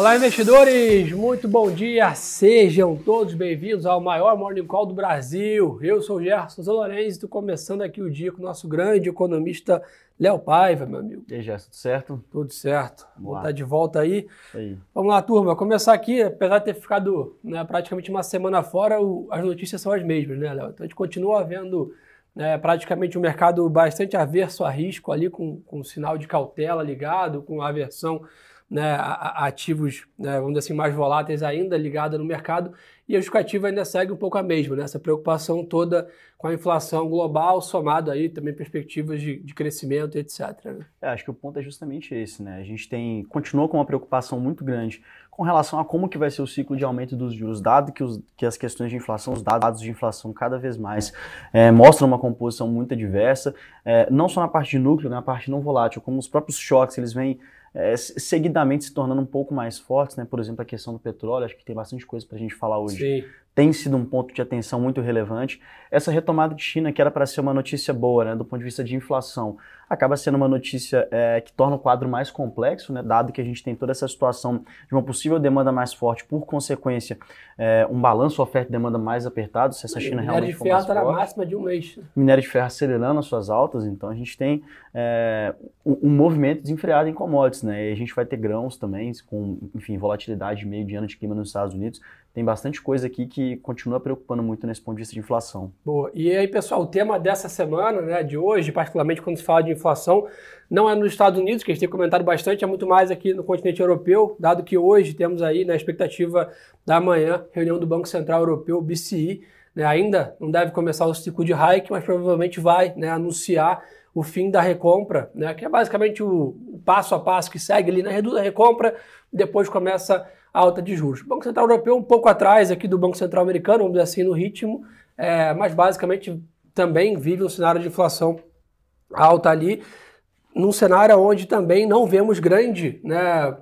Olá, investidores! Muito bom dia! Sejam todos bem-vindos ao maior Morning Call do Brasil. Eu sou o Gerson Zalorenzi e estou começando aqui o dia com o nosso grande economista Léo Paiva, meu amigo. E aí, Gerson, tudo certo? Tudo certo. Vou estar de volta aí. aí. Vamos lá, turma. Começar aqui, apesar de ter ficado né, praticamente uma semana fora, o, as notícias são as mesmas, né, Léo? Então a gente continua vendo né, praticamente um mercado bastante averso a risco ali, com, com sinal de cautela ligado, com aversão né, ativos, né, vamos dizer assim, mais voláteis ainda ligada no mercado, e a justificativa ainda segue um pouco a mesma, né, essa preocupação toda com a inflação global, somado aí também perspectivas de, de crescimento, etc. Né? É, acho que o ponto é justamente esse, né? A gente tem continua com uma preocupação muito grande com relação a como que vai ser o ciclo de aumento dos juros, dado que, os, que as questões de inflação, os dados de inflação cada vez mais é, mostram uma composição muito diversa, é, não só na parte de núcleo, né, na parte não volátil, como os próprios choques, eles vêm é, seguidamente se tornando um pouco mais fortes, né? Por exemplo, a questão do petróleo, acho que tem bastante coisa para a gente falar hoje. Sim. Tem sido um ponto de atenção muito relevante. Essa retomada de China, que era para ser uma notícia boa, né, do ponto de vista de inflação, acaba sendo uma notícia é, que torna o quadro mais complexo, né, dado que a gente tem toda essa situação de uma possível demanda mais forte, por consequência, é, um balanço oferta e demanda mais apertado, se essa China realmente for mais forte. Minério de ferro está na máxima de um mês. Minério de ferro acelerando as suas altas, então a gente tem é, um, um, movimento desenfreado em commodities, né, e a gente vai ter grãos também, com, enfim, volatilidade de meio de ano de clima nos Estados Unidos, tem bastante coisa aqui que continua preocupando muito nesse ponto de vista de inflação. Boa. E aí, pessoal, o tema dessa semana, né, de hoje, particularmente quando se fala de inflação, não é nos Estados Unidos, que a gente tem comentado bastante, é muito mais aqui no continente europeu, dado que hoje temos aí na expectativa da manhã, reunião do Banco Central Europeu, BCE, né, ainda não deve começar o ciclo de hike, mas provavelmente vai né, anunciar o fim da recompra, né, que é basicamente o, o passo a passo que segue ali, né, reduz a recompra, depois começa a alta de juros. O Banco Central Europeu um pouco atrás aqui do Banco Central Americano, vamos dizer assim, no ritmo, é, mas basicamente também vive um cenário de inflação alta ali, num cenário onde também não vemos grande né,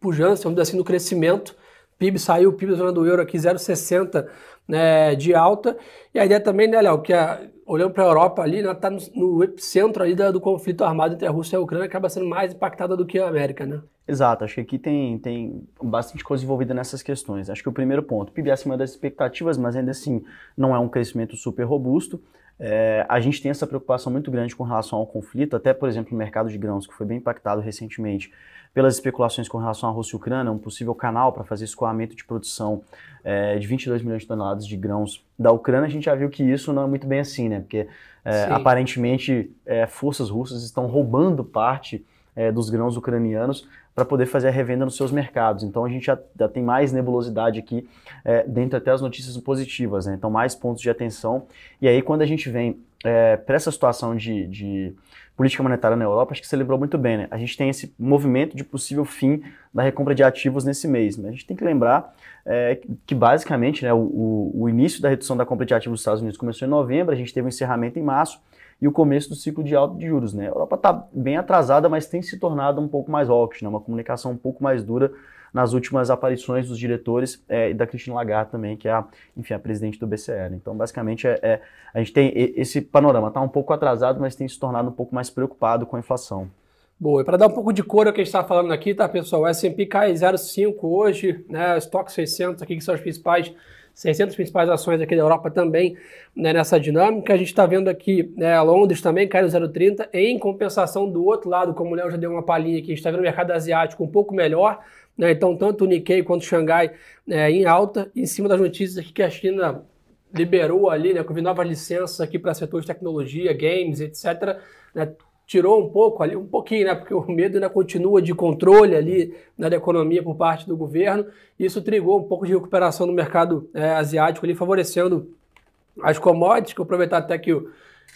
pujança, vamos dizer assim, no crescimento. PIB saiu, PIB da zona do euro aqui 0,60 né, de alta. E a ideia também, né, Léo, que a, olhando para a Europa ali, está né, no, no, epicentro ali do conflito armado entre a Rússia e a Ucrânia, acaba sendo mais impactada do que a América, né? Exato, acho que aqui tem, tem bastante coisa envolvida nessas questões. Acho que o primeiro ponto, PIB acima das expectativas, mas ainda assim não é um crescimento super robusto. É, a gente tem essa preocupação muito grande com relação ao conflito, até, por exemplo, o mercado de grãos, que foi bem impactado recentemente pelas especulações com relação à Rússia e Ucrânia, um possível canal para fazer escoamento de produção é, de 22 milhões de toneladas de grãos da Ucrânia, a gente já viu que isso não é muito bem assim, né? Porque é, aparentemente é, forças russas estão roubando parte dos grãos ucranianos para poder fazer a revenda nos seus mercados. Então a gente já, já tem mais nebulosidade aqui, dentro até as notícias positivas, né? então mais pontos de atenção. E aí quando a gente vem é, para essa situação de, de, política monetária na Europa, acho que você lembrou muito bem, né? a gente tem esse movimento de possível fim da recompra de ativos nesse mês. Né? A gente tem que lembrar é, que basicamente né, o, o, início da redução da compra de ativos dos Estados Unidos começou em novembro, a gente teve um encerramento em março, e o começo do ciclo de alta de juros. Né? A Europa está bem atrasada, mas tem se tornado um pouco mais hawkish, né? uma comunicação um pouco mais dura nas últimas aparições dos diretores é, e da Christine Lagarde também, que é a, enfim, a presidente do. Né? Então, basicamente, é, é, a gente tem esse panorama, está um pouco atrasado, mas tem se tornado um pouco mais preocupado com a inflação. Boa, e para dar um pouco de cor ao que a gente está falando aqui, tá, pessoal? O S&P cai 0,5 hoje, né? Stock 600 aqui, que são as principais 600 principais ações aqui da Europa também né, nessa dinâmica. A gente está vendo aqui né, Londres também caiu 0,30. Em compensação do outro lado, como o Léo já deu uma palhinha aqui, a gente está vendo o mercado asiático um pouco melhor. Né, então, tanto o Nikkei quanto o Xangai né, em alta. Em cima das notícias aqui que a China liberou ali, né, com novas licenças aqui para setores de tecnologia, games, etc. Né, tirou um pouco ali, um pouquinho, né? Porque o medo ainda continua de controle ali da economia por parte do governo. Isso trigou um pouco de recuperação no mercado é, asiático ali, favorecendo as commodities, que eu aproveitar até que o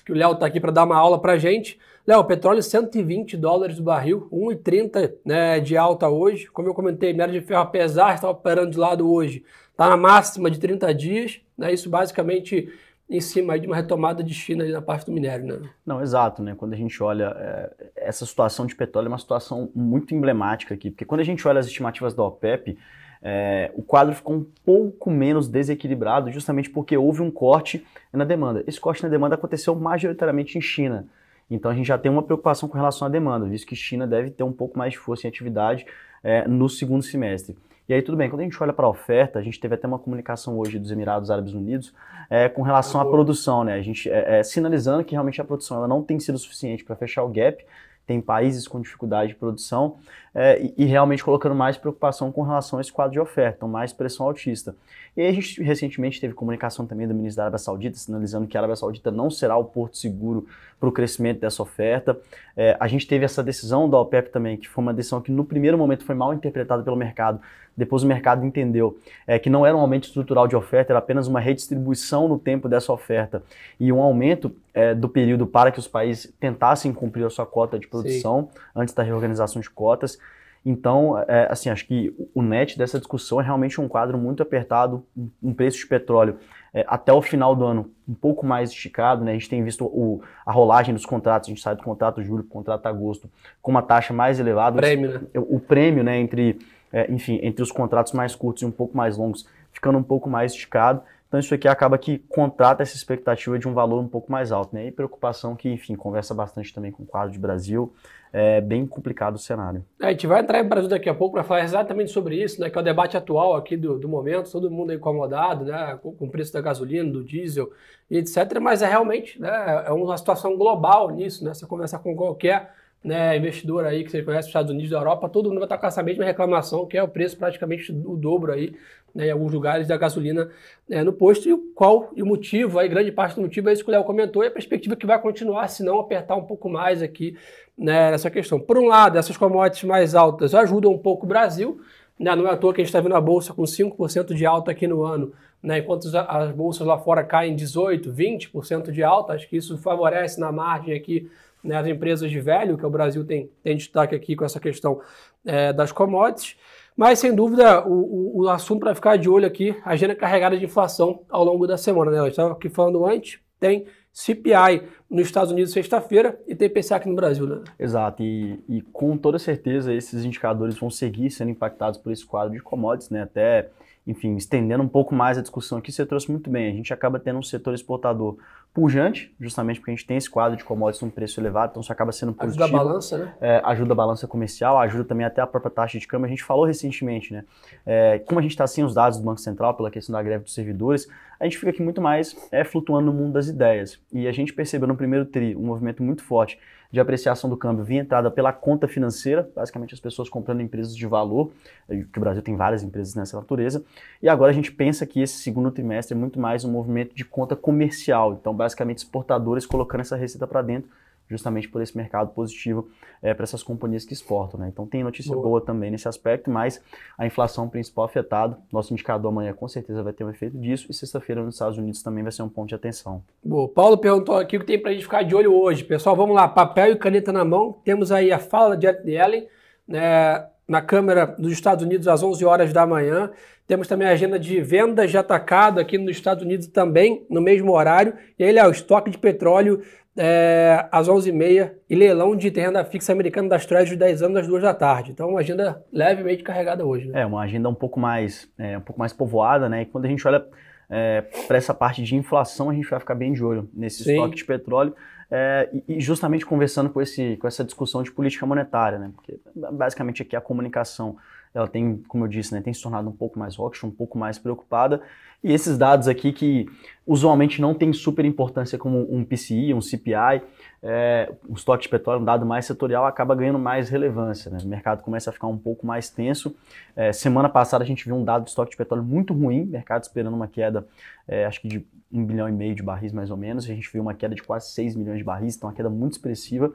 que o Léo está aqui para dar uma aula para gente. Léo, petróleo 120 dólares o barril, 1,30 né, de alta hoje. Como eu comentei, minério de ferro, apesar de estar operando de lado hoje, está na máxima de 30 dias. Né, isso basicamente em cima de uma retomada de China na parte do minério, né? Não, exato, né? Quando a gente olha é, essa situação de petróleo é uma situação muito emblemática aqui, porque quando a gente olha as estimativas da OPEP, é, o quadro ficou um pouco menos desequilibrado, justamente porque houve um corte na demanda. Esse corte na demanda aconteceu majoritariamente em China. Então a gente já tem uma preocupação com relação à demanda, visto que China deve ter um pouco mais de força em atividade é, no segundo semestre. E aí tudo bem, quando a gente olha para a oferta, a gente teve até uma comunicação hoje dos Emirados Árabes Unidos é, com relação à produção, né? A gente é, é, sinalizando que realmente a produção ela não tem sido suficiente para fechar o gap, tem países com dificuldade de produção é, e, e, realmente colocando mais preocupação com relação a esse quadro de oferta, então mais pressão altista. E aí a gente recentemente teve comunicação também do ministro da Arábia Saudita, sinalizando que a Arábia Saudita não será o porto seguro para o crescimento dessa oferta. É, a gente teve essa decisão da OPEP também, que foi uma decisão que no primeiro momento foi mal interpretada pelo mercado, depois o mercado entendeu é, que não era um aumento estrutural de oferta, era apenas uma redistribuição no tempo dessa oferta e um aumento é, do período para que os países tentassem cumprir a sua cota de produção Sim. antes da reorganização de cotas. Então, é, assim, acho que o net dessa discussão é realmente um quadro muito apertado, um preço de petróleo é, até o final do ano um pouco mais esticado, né? A gente tem visto o, a rolagem dos contratos, a gente sai do contrato julho para o contrato agosto com uma taxa mais elevada. Prêmio, né? O, o prêmio, né, entre é, enfim, entre os contratos mais curtos e um pouco mais longos, ficando um pouco mais esticado. Então isso aqui acaba que contrata essa expectativa de um valor um pouco mais alto, né? E preocupação que, enfim, conversa bastante também com o quadro de Brasil. É bem complicado o cenário. É, a gente vai entrar em Brasil daqui a pouco para falar exatamente sobre isso, né? Que é o debate atual aqui do, do momento, todo mundo incomodado, né? Com, com o preço da gasolina, do diesel e etc. Mas é realmente, né? É uma situação global nisso, né? Você conversar com qualquer né, investidor aí que você conhece, Estados Unidos, da Europa, todo mundo vai estar com essa mesma reclamação, que é o preço praticamente o dobro aí, né, em alguns lugares da gasolina né, no posto, e o qual e o motivo, aí grande parte do motivo é isso que o Léo comentou, e a perspectiva que vai continuar, se não apertar um pouco mais aqui né, nessa questão. Por um lado, essas commodities mais altas ajudam um pouco o Brasil, né, não é à toa que a gente está vendo a Bolsa com 5% de alta aqui no ano, né, enquanto as bolsas lá fora caem 18%, 20% de alta, acho que isso favorece na margem aqui né, as empresas de velho, que o Brasil tem, tem destaque aqui com essa questão é, das commodities. Mas, sem dúvida, o, o, o assunto para ficar de olho aqui, a agenda carregada de inflação ao longo da semana. Né? Eu estava aqui falando antes, tem CPI nos Estados Unidos sexta-feira e tem PCA aqui no Brasil. Né? Exato, e, e, com toda certeza esses indicadores vão seguir sendo impactados por esse quadro de commodities, né? até enfim, estendendo um pouco mais a discussão aqui, você trouxe muito bem. A gente acaba tendo um setor exportador pujante, justamente porque a gente tem esse quadro de commodities num preço elevado, então isso acaba sendo positivo. Ajuda a balança, né? É, ajuda a balança comercial, ajuda também até a própria taxa de câmbio. A gente falou recentemente, né? É, como a gente está sem os dados do Banco Central pela questão da greve dos servidores, a gente fica aqui muito mais é, flutuando no mundo das ideias. E a gente percebeu no primeiro TRI um movimento muito forte de apreciação do câmbio via entrada pela conta financeira, basicamente as pessoas comprando empresas de valor, que o Brasil tem várias empresas nessa natureza, e agora a gente pensa que esse segundo trimestre é muito mais um movimento de conta comercial, então basicamente exportadores colocando essa receita para dentro justamente por esse mercado positivo é, para essas companhias que exportam. Né? Então tem notícia boa. boa. também nesse aspecto, mas a inflação principal afetada, nosso indicador amanhã com certeza vai ter um efeito disso, e sexta-feira nos Estados Unidos também vai ser um ponto de atenção. Boa. Paulo perguntou aqui o que tem para a gente ficar de olho hoje. Pessoal, vamos lá, papel e caneta na mão, temos aí a fala de Janet Yellen, né, na Câmara dos Estados Unidos às 11 horas da manhã. Temos também a agenda de vendas de atacado aqui nos Estados Unidos também, no mesmo horário. E aí, Léo, estoque de petróleo é, às 11h30 e leilão de renda fixa americana das de 10 anos às 2 da tarde. Então, uma agenda levemente carregada hoje. Né? É, uma agenda um pouco mais, é, um pouco mais povoada, né? E quando a gente olha é, para essa parte de inflação, a gente vai ficar bem de olho nesse Sim. estoque de petróleo. É, e justamente conversando com, esse, com essa discussão de política monetária, né? Porque basicamente aqui a comunicação ela tem, como eu disse, né, tem se tornado um pouco mais rock, um pouco mais preocupada. E esses dados aqui que usualmente não tem super importância como um PCI, um CPI, é, o estoque de petróleo, um dado mais setorial, acaba ganhando mais relevância. Né? O mercado começa a ficar um pouco mais tenso. É, semana passada a gente viu um dado de estoque de petróleo muito ruim, mercado esperando uma queda, é, acho que de um bilhão e meio de barris mais ou menos. A gente viu uma queda de quase 6 milhões de barris, então uma queda muito expressiva.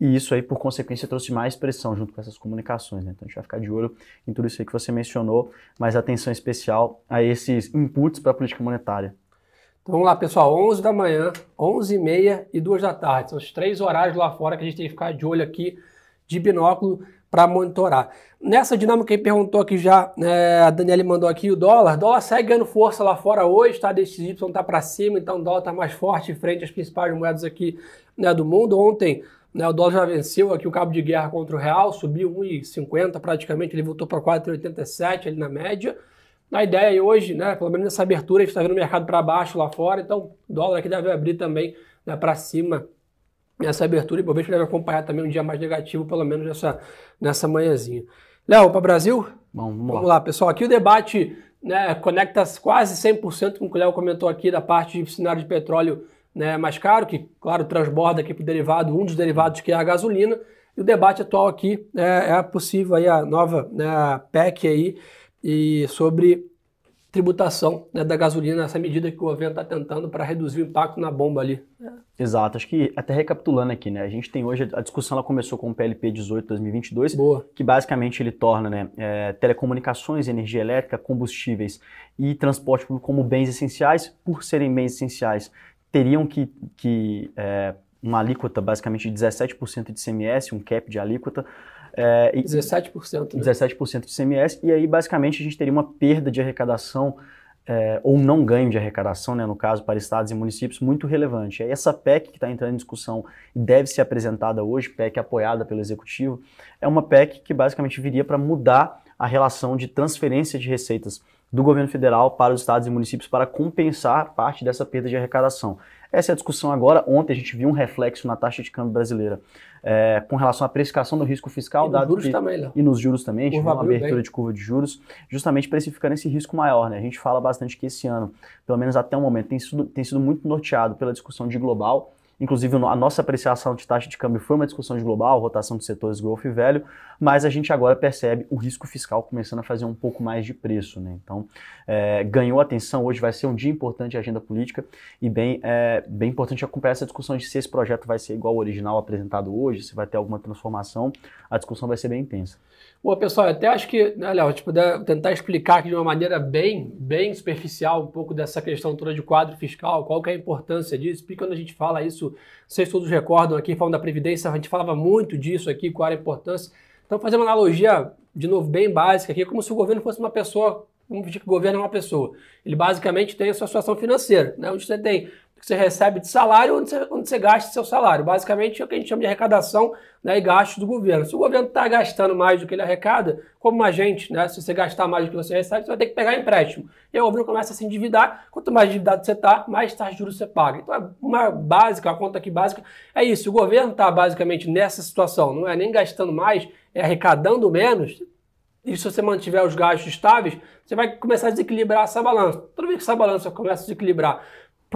E isso aí, por consequência, trouxe mais pressão junto com essas comunicações. Né? Então a gente vai ficar de olho em tudo isso aí que você mencionou, mas atenção especial a esses inputs para a política monetária. Então vamos lá, pessoal, 11 da manhã, 11 e meia e 2 da tarde. São os três horários lá fora que a gente tem que ficar de olho aqui de binóculo para monitorar. Nessa dinâmica, quem perguntou aqui já, né, a Daniela mandou aqui o dólar. O dólar segue ganhando força lá fora hoje, tá? DXY tá para cima, então o dólar está mais forte frente às principais moedas aqui né, do mundo. Ontem né, o dólar já venceu aqui o cabo de guerra contra o real, subiu 1,50 praticamente, ele voltou para 4,87 ali na média. A ideia aí hoje, né, pelo menos nessa abertura, a gente está vendo o mercado para baixo lá fora, então o dólar aqui deve abrir também né, para cima nessa abertura e talvez deve acompanhar também um dia mais negativo, pelo menos nessa, nessa manhãzinha. Léo, para Brasil? Bom, vamos, vamos lá. lá. pessoal. Aqui o debate né, conecta quase 100% com o que o Léo comentou aqui da parte de cenário de petróleo né, mais caro, que, claro, transborda aqui para o derivado, um dos derivados que é a gasolina. E o debate atual aqui é, é possível aí a nova né, PEC aí e sobre tributação né, da gasolina, essa medida que o governo está tentando para reduzir o impacto na bomba ali. Exato, acho que até recapitulando aqui, né, a gente tem hoje, a discussão ela começou com o PLP 18 2022, Boa. que basicamente ele torna né, é, telecomunicações, energia elétrica, combustíveis e transporte público como bens essenciais, por serem bens essenciais, teriam que, que é, uma alíquota basicamente de 17% de CMS, um cap de alíquota, é, 17%. Né? 17% de CMS, e aí basicamente a gente teria uma perda de arrecadação é, ou não ganho de arrecadação, né, no caso, para estados e municípios, muito relevante. Essa PEC que está entrando em discussão e deve ser apresentada hoje, PEC apoiada pelo Executivo, é uma PEC que basicamente viria para mudar a relação de transferência de receitas do governo federal para os estados e municípios para compensar parte dessa perda de arrecadação. Essa é a discussão agora. Ontem a gente viu um reflexo na taxa de câmbio brasileira é, com relação à precificação do risco fiscal. E nos juros que, também, E nos juros também, a gente viu uma abertura bem. de curva de juros, justamente precificando esse risco maior. Né? A gente fala bastante que esse ano, pelo menos até o momento, tem sido, tem sido muito norteado pela discussão de global, Inclusive, a nossa apreciação de taxa de câmbio foi uma discussão de global, rotação de setores growth e velho, mas a gente agora percebe o risco fiscal começando a fazer um pouco mais de preço. Né? Então, é, ganhou atenção, hoje vai ser um dia importante de agenda política e bem, é, bem importante acompanhar essa discussão de se esse projeto vai ser igual ao original apresentado hoje, se vai ter alguma transformação, a discussão vai ser bem intensa. Bom, pessoal, até acho que, né, Léo, puder tentar explicar aqui de uma maneira bem, bem superficial um pouco dessa questão toda de quadro fiscal, qual que é a importância disso, porque quando a gente fala isso, vocês todos recordam aqui, falando da Previdência, a gente falava muito disso aqui, qual era a importância. Então, fazer uma analogia, de novo, bem básica aqui, como se o governo fosse uma pessoa, vamos dizer que o governo é uma pessoa. Ele basicamente tem a sua situação financeira, né, onde você tem que você recebe de salário onde você, onde você gasta seu salário. Basicamente é o que a gente chama de arrecadação né, e gastos do governo. Se o governo está gastando mais do que ele arrecada, como a gente, né, se você gastar mais do que você recebe, você vai ter que pegar empréstimo. E aí o governo começa a se endividar. Quanto mais endividado você está, mais taxa de juros você paga. Então, é uma básica, uma conta aqui básica, é isso. O governo está basicamente nessa situação, não é nem gastando mais, é arrecadando menos. E se você mantiver os gastos estáveis, você vai começar a desequilibrar essa balança. Toda vez que essa balança começa a desequilibrar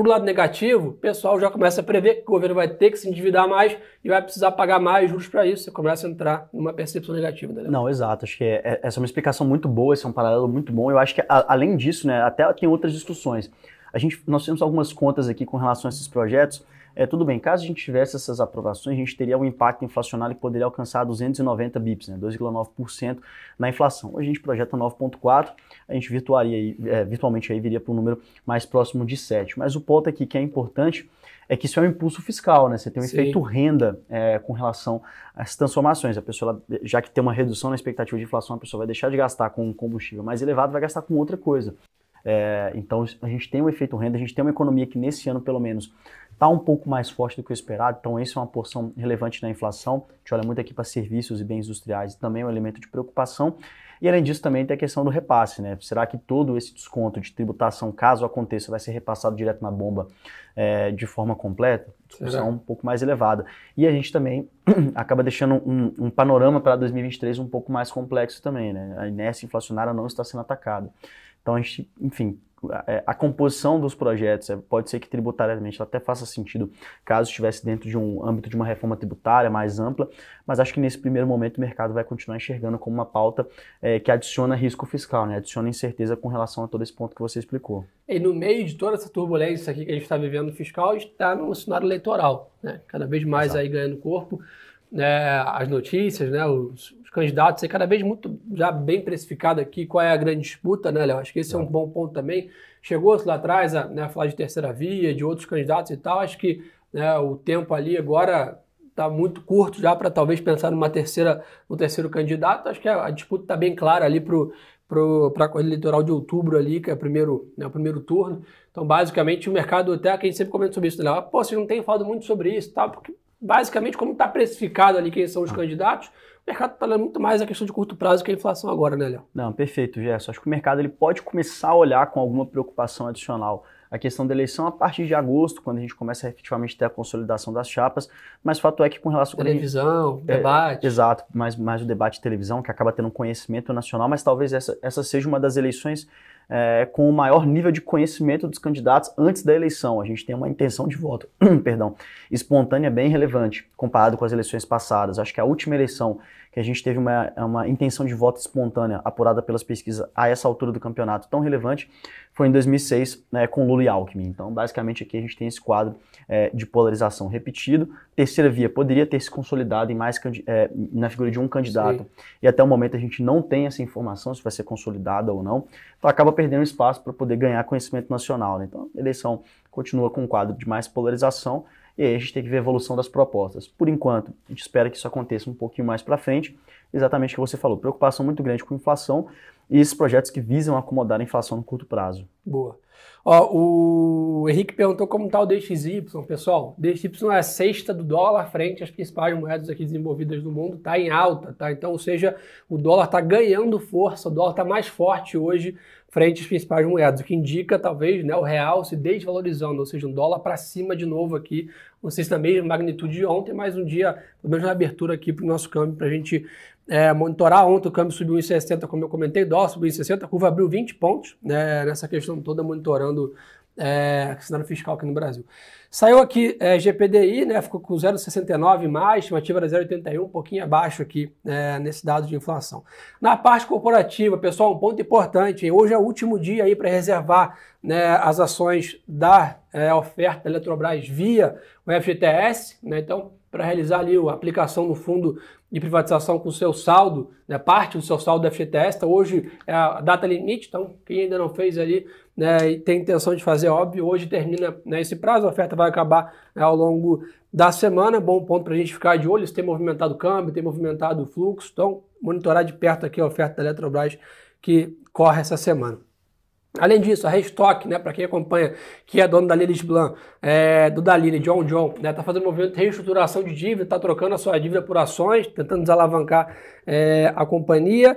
o lado negativo, o pessoal já começa a prever que o governo vai ter que se endividar mais e vai precisar pagar mais juros para isso. Você começa a entrar numa percepção negativa. Né? Não, exato. Acho que é, é, essa é uma explicação muito boa, esse é um paralelo muito bom. Eu acho que, a, além disso, né, até tem outras discussões. A gente, nós temos algumas contas aqui com relação a esses projetos é, tudo bem, caso a gente tivesse essas aprovações, a gente teria um impacto inflacionário que poderia alcançar 290 bips, né, 2,9% na inflação. Hoje a gente projeta 9,4%, a gente virtuaria, é, virtualmente aí viria para um número mais próximo de 7%. Mas o ponto aqui que é importante é que isso é um impulso fiscal, né? Você tem um Sim. efeito renda é, com relação essas transformações. A pessoa, já que tem uma redução na expectativa de inflação, a pessoa vai deixar de gastar com um combustível mais elevado, vai gastar com outra coisa. É, então a gente tem um efeito renda, a gente tem uma economia que nesse ano, pelo menos, está um pouco mais forte do que o esperado, então isso é uma porção relevante da inflação. A gente olha muito aqui para serviços e bens industriais, também é um elemento de preocupação. E além disso, também tem a questão do repasse, né? Será que todo esse desconto de tributação, caso aconteça, vai ser repassado direto na bomba é, de forma completa? Discussão um pouco mais elevada. E a gente também acaba deixando um, um panorama para 2023 um pouco mais complexo também, né? A inércia inflacionária não está sendo atacada. Então a gente, enfim, é, a composição dos projetos, é, pode ser que tributariamente até faça sentido caso estivesse dentro de um âmbito de uma reforma tributária mais ampla, mas acho que nesse primeiro momento o mercado vai continuar enxergando como uma pauta é, que adiciona risco fiscal, né? adiciona incerteza com relação a todo esse ponto que você explicou. E no meio de toda essa turbulência aqui que a gente está vivendo fiscal, está no cenário eleitoral, né? cada vez mais Exato. aí ganhando corpo. Né, as notícias, né, os, os candidatos, é cada vez muito já bem precificado aqui qual é a grande disputa, né, Léo? Acho que esse é um bom ponto também. Chegou-se lá atrás a, né, falar de terceira via, de outros candidatos e tal. Acho que né, o tempo ali agora está muito curto já para talvez pensar numa terceira, no terceiro candidato. Acho que a, a disputa está bem clara ali para a corrida eleitoral de outubro ali, que é o primeiro, né, o primeiro turno. Então, basicamente, o mercado, até que a gente sempre comenta sobre isso, né? Pô, vocês não têm falado muito sobre isso, tá? Porque, basicamente, como está precificado ali quem são os ah. candidatos, o mercado está olhando muito mais a questão de curto prazo que a inflação agora, né, Léo? Não, perfeito, Gerson. Acho que o mercado ele pode começar a olhar com alguma preocupação adicional a questão da eleição a partir de agosto, quando a gente começa a efetivamente ter a consolidação das chapas, mas fato é que com relação... Televisão, gente, debate. É, exato, mais, mais o debate de televisão, que acaba tendo um conhecimento nacional, mas talvez essa, essa seja uma das eleições é, com o maior nível de conhecimento dos candidatos antes da eleição. A gente tem uma intenção de voto, perdão, espontânea bem relevante comparado com as eleições passadas. Acho que a última eleição que a gente teve uma, uma intenção de voto espontânea apurada pelas pesquisas a essa altura do campeonato tão relevante foi em 2006 né, com Lula e Alckmin. Então, basicamente aqui a gente tem esse quadro é, de polarização repetido. Terceira via poderia ter se consolidado em mais é, na figura de um candidato Sim. e até o momento a gente não tem essa informação se vai ser consolidada ou não. Então acaba perdendo espaço para poder ganhar conhecimento nacional. Né? Então, a eleição continua com um quadro de mais polarização e aí a gente tem que ver a evolução das propostas. Por enquanto, a gente espera que isso aconteça um pouquinho mais para frente. Exatamente o que você falou, preocupação muito grande com inflação e esses projetos que visam acomodar a inflação no curto prazo. Boa. Ó, o Henrique perguntou como está o DXY. Pessoal, DXY é a sexta do dólar frente às principais moedas aqui desenvolvidas no mundo, está em alta, tá? Então, ou seja, o dólar está ganhando força, o dólar está mais forte hoje frente às principais moedas, o que indica talvez né, o real se desvalorizando, ou seja, um dólar para cima de novo aqui, não sei se na mesma magnitude de ontem, mas um dia, pelo menos na abertura aqui para o nosso câmbio, para a gente é, monitorar. Ontem o câmbio subiu 1,60, como eu comentei, dólar subiu 1,60, a curva abriu 20 pontos né, nessa questão toda, monitorando é, cenário fiscal aqui no Brasil. Saiu aqui é, GPDI, né, ficou com 0,69 mais, estimativa era 0,81, um pouquinho abaixo aqui é, nesse dado de inflação. Na parte corporativa, pessoal, um ponto importante, hoje é o último dia aí para reservar né, as ações da é, oferta da Eletrobras via o FGTS, né, então para realizar ali a aplicação no fundo de privatização com o seu saldo, né, parte do seu saldo do FGTS, então hoje é a data limite, então quem ainda não fez ali né, e tem intenção de fazer, óbvio, hoje termina né, esse prazo, a oferta vai acabar né, ao longo da semana, bom ponto para a gente ficar de olho, isso tem movimentado o câmbio, tem movimentado o fluxo, então monitorar de perto aqui a oferta da Eletrobras que corre essa semana. Além disso, a Restock, né, para quem acompanha, que é dono da Lilis Blanc, é, do Daline, John John, né, tá fazendo um movimento de reestruturação de dívida, está trocando a sua dívida por ações, tentando desalavancar é, a companhia.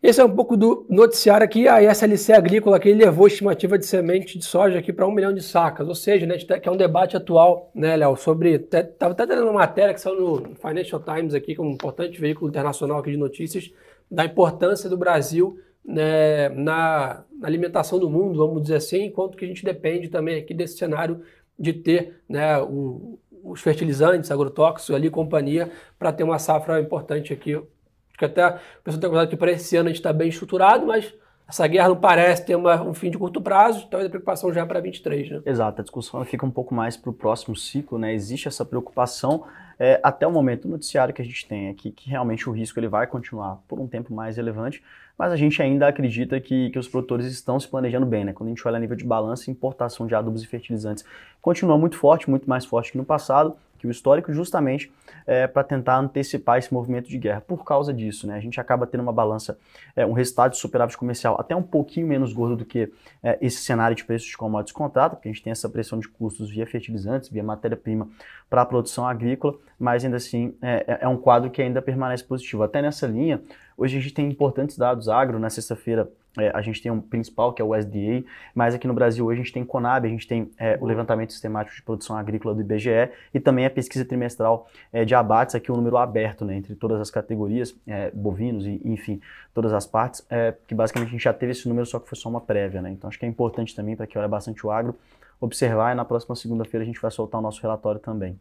Esse é um pouco do noticiário aqui, a SLC Agrícola que levou a estimativa de semente de soja aqui para um milhão de sacas, ou seja, né, que é um debate atual, né, Léo, sobre, estava até tendo uma matéria que saiu no Financial Times aqui, que é um importante veículo internacional aqui de notícias, da importância do Brasil né, na, alimentação do mundo, vamos dizer assim, enquanto que a gente depende também aqui desse cenário de ter né, o, os fertilizantes, agrotóxicos ali, companhia, para ter uma safra importante aqui. Acho que até a pessoa tem cuidado que para esse ano a gente está bem estruturado, mas essa guerra não parece ter uma, um fim de curto prazo, talvez a preocupação já é para 23, né? Exato, a discussão fica um pouco mais para o próximo ciclo, né? Existe essa preocupação é, até o momento o noticiário que a gente tem aqui, que realmente o risco ele vai continuar por um tempo mais relevante, mas a gente ainda acredita que, que os produtores estão se planejando bem, né? Quando a gente olha a nível de balança, importação de adubos e fertilizantes continua muito forte, muito mais forte que no passado, que o histórico, justamente é, para tentar antecipar esse movimento de guerra. Por causa disso, né, a gente acaba tendo uma balança, é, um resultado de superávit comercial até um pouquinho menos gordo do que é, esse cenário de preços de commodities contrato, porque a gente tem essa pressão de custos via fertilizantes, via matéria-prima para a produção agrícola, mas ainda assim é, é, é um quadro que ainda permanece positivo. Até nessa linha, hoje a gente tem importantes dados agro, na sexta-feira é, a gente tem um principal, que é o SDA, mas aqui no Brasil hoje a gente tem Conab, a gente tem é, o levantamento sistemático de produção agrícola do IBGE e também a pesquisa trimestral é, de abates, aqui o um número aberto né, entre todas as categorias, é, bovinos e, enfim, todas as partes, é, que basicamente a gente já teve esse número, só que foi só uma prévia. Né? Então acho que é importante também para quem olha bastante o agro, observar e na próxima segunda-feira a gente vai soltar o nosso relatório também.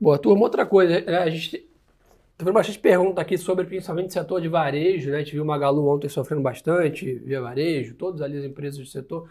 Boa, turma, outra coisa, é, a gente Teve bastante pergunta aqui sobre principalmente setor de varejo, né? A gente viu o Magalu ontem sofrendo bastante, via varejo, todas ali as empresas do setor,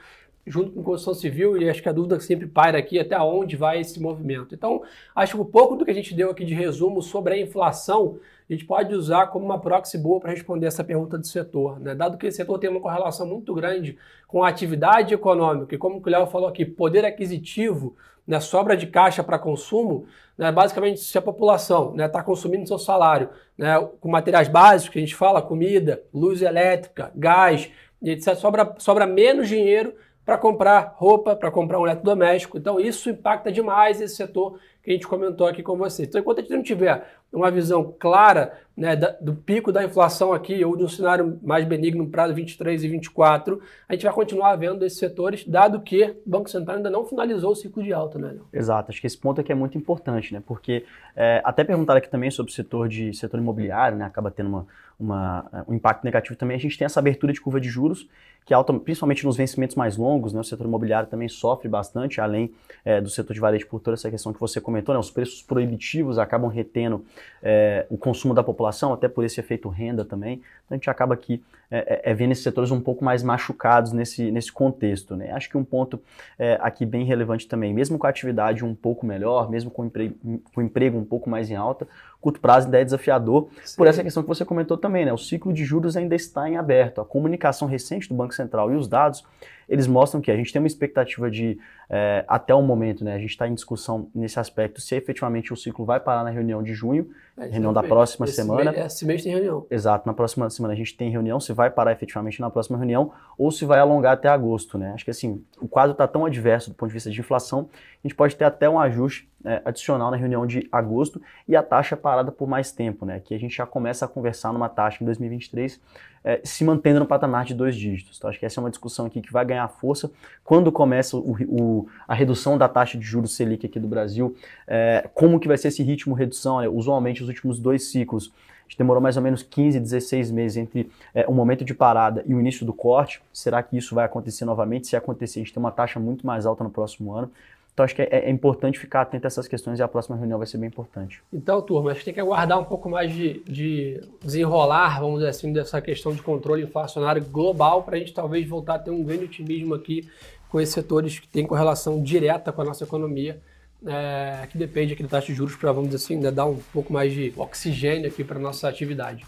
junto com construção civil, e acho que a dúvida que sempre paira aqui até onde vai esse movimento. Então, acho que um pouco do que a gente deu aqui de resumo sobre a inflação, a gente pode usar como uma proxy boa para responder essa pergunta do setor, né? Dado que esse setor tem uma correlação muito grande com a atividade econômica, e como o Léo falou aqui, poder aquisitivo, né, sobra de caixa para consumo, né, basicamente se a população está né, tá consumindo seu salário né, com materiais básicos, que a gente fala, comida, luz elétrica, gás, etc., sobra, sobra menos dinheiro para comprar roupa, para comprar um eletrodoméstico. Então isso impacta demais esse setor que a gente comentou aqui com vocês. Então enquanto a gente não tiver uma visão clara né, do pico da inflação aqui, ou de um cenário mais benigno para 23 e 24, a gente vai continuar vendo esses setores, dado que o Banco Central ainda não finalizou o ciclo de alta, né? Exato, acho que esse ponto aqui é muito importante, né? Porque é, até perguntaram aqui também sobre o setor de setor imobiliário, né? Acaba tendo uma, uma, um impacto negativo também. A gente tem essa abertura de curva de juros, que é alta, principalmente nos vencimentos mais longos, né? O setor imobiliário também sofre bastante, além é, do setor de varejo por toda essa questão que você comentou, né? Os preços proibitivos acabam retendo é, o consumo da população, até por esse efeito renda também. Então a gente acaba aqui é, é, é vendo esses setores um pouco mais machucados nesse, nesse contexto. Né? Acho que um ponto é, aqui bem relevante também, mesmo com a atividade um pouco melhor, mesmo com o emprego, com o emprego um pouco mais em alta, curto prazo ainda é desafiador, Sim. por essa questão que você comentou também, né? O ciclo de juros ainda está em aberto. A comunicação recente do Banco Central e os dados eles mostram que a gente tem uma expectativa de, é, até o momento, né, a gente está em discussão nesse aspecto, se efetivamente o ciclo vai parar na reunião de junho, reunião da próxima esse semana. Mês, esse mês tem reunião. Exato, na próxima semana a gente tem reunião, se vai parar efetivamente na próxima reunião ou se vai alongar até agosto, né? Acho que assim, o quadro está tão adverso do ponto de vista de inflação, a gente pode ter até um ajuste é, adicional na reunião de agosto e a taxa parada por mais tempo, né? Que a gente já começa a conversar numa taxa em 2023 é, se mantendo no patamar de dois dígitos. Então, acho que essa é uma discussão aqui que vai ganhar força quando começa o, o, a redução da taxa de juros Selic aqui do Brasil. É, como que vai ser esse ritmo de redução? É, usualmente, os últimos dois ciclos, gente demorou mais ou menos 15, 16 meses entre é, o momento de parada e o início do corte. Será que isso vai acontecer novamente? Se acontecer, a gente tem uma taxa muito mais alta no próximo ano. Então acho que é, é, importante ficar atento a essas questões e a próxima reunião vai ser bem importante. Então, turma, a gente tem que aguardar um pouco mais de, de desenrolar, vamos dizer assim, dessa questão de controle inflacionário global para a gente talvez voltar a ter um grande otimismo aqui com esses setores que têm correlação direta com a nossa economia, é, que depende aqui da taxa de juros para, vamos dizer assim, né, dar um pouco mais de oxigênio aqui para a nossa atividade.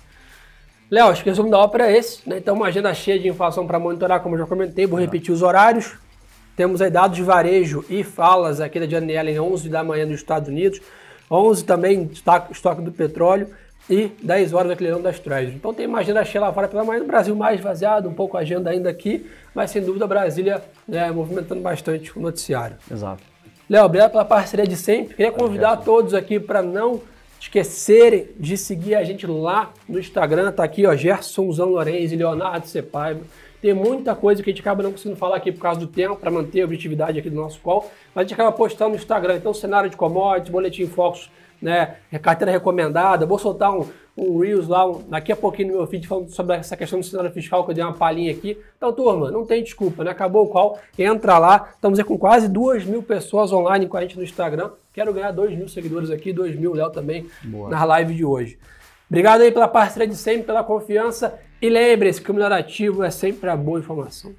Léo, acho que o resumo da ópera é esse, né? Então, uma agenda cheia de inflação para monitorar, como eu já comentei, vou repetir os horários. Temos aí dados de varejo e falas aqui da Janela em 11 da manhã nos Estados Unidos, 11 também estoque do petróleo e 10 horas aquele leilão das Treasury. Então tem uma agenda cheia lá fora pela manhã, no Brasil mais vaziado, um pouco a agenda ainda aqui, mas sem dúvida Brasília né, movimentando bastante o noticiário. Exato. Léo, obrigado pela parceria de sempre. Queria convidar todos aqui para não esquecerem de seguir a gente lá no Instagram. Tá aqui, ó, Gersonzão Lourenço e Leonardo Sepaiba. Tem muita coisa que a gente acaba não conseguindo falar aqui por causa do tempo, para manter a objetividade aqui do nosso call, mas a gente acaba postando no Instagram. Então, cenário de commodities, boletim Focus, né, carteira recomendada. Vou soltar um, um Reels lá um, daqui a pouquinho no meu feed falando sobre essa questão do cenário fiscal, que eu dei uma palhinha aqui. Então, turma, não tem desculpa, né? Acabou o call, entra lá. Estamos aí com quase duas mil pessoas online com a gente no Instagram. Quero ganhar dois mil seguidores aqui, dois mil, Léo também, Boa. na live de hoje. Obrigado aí pela parceria de sempre, pela confiança. E lembre-se que o melhor ativo é sempre a boa informação.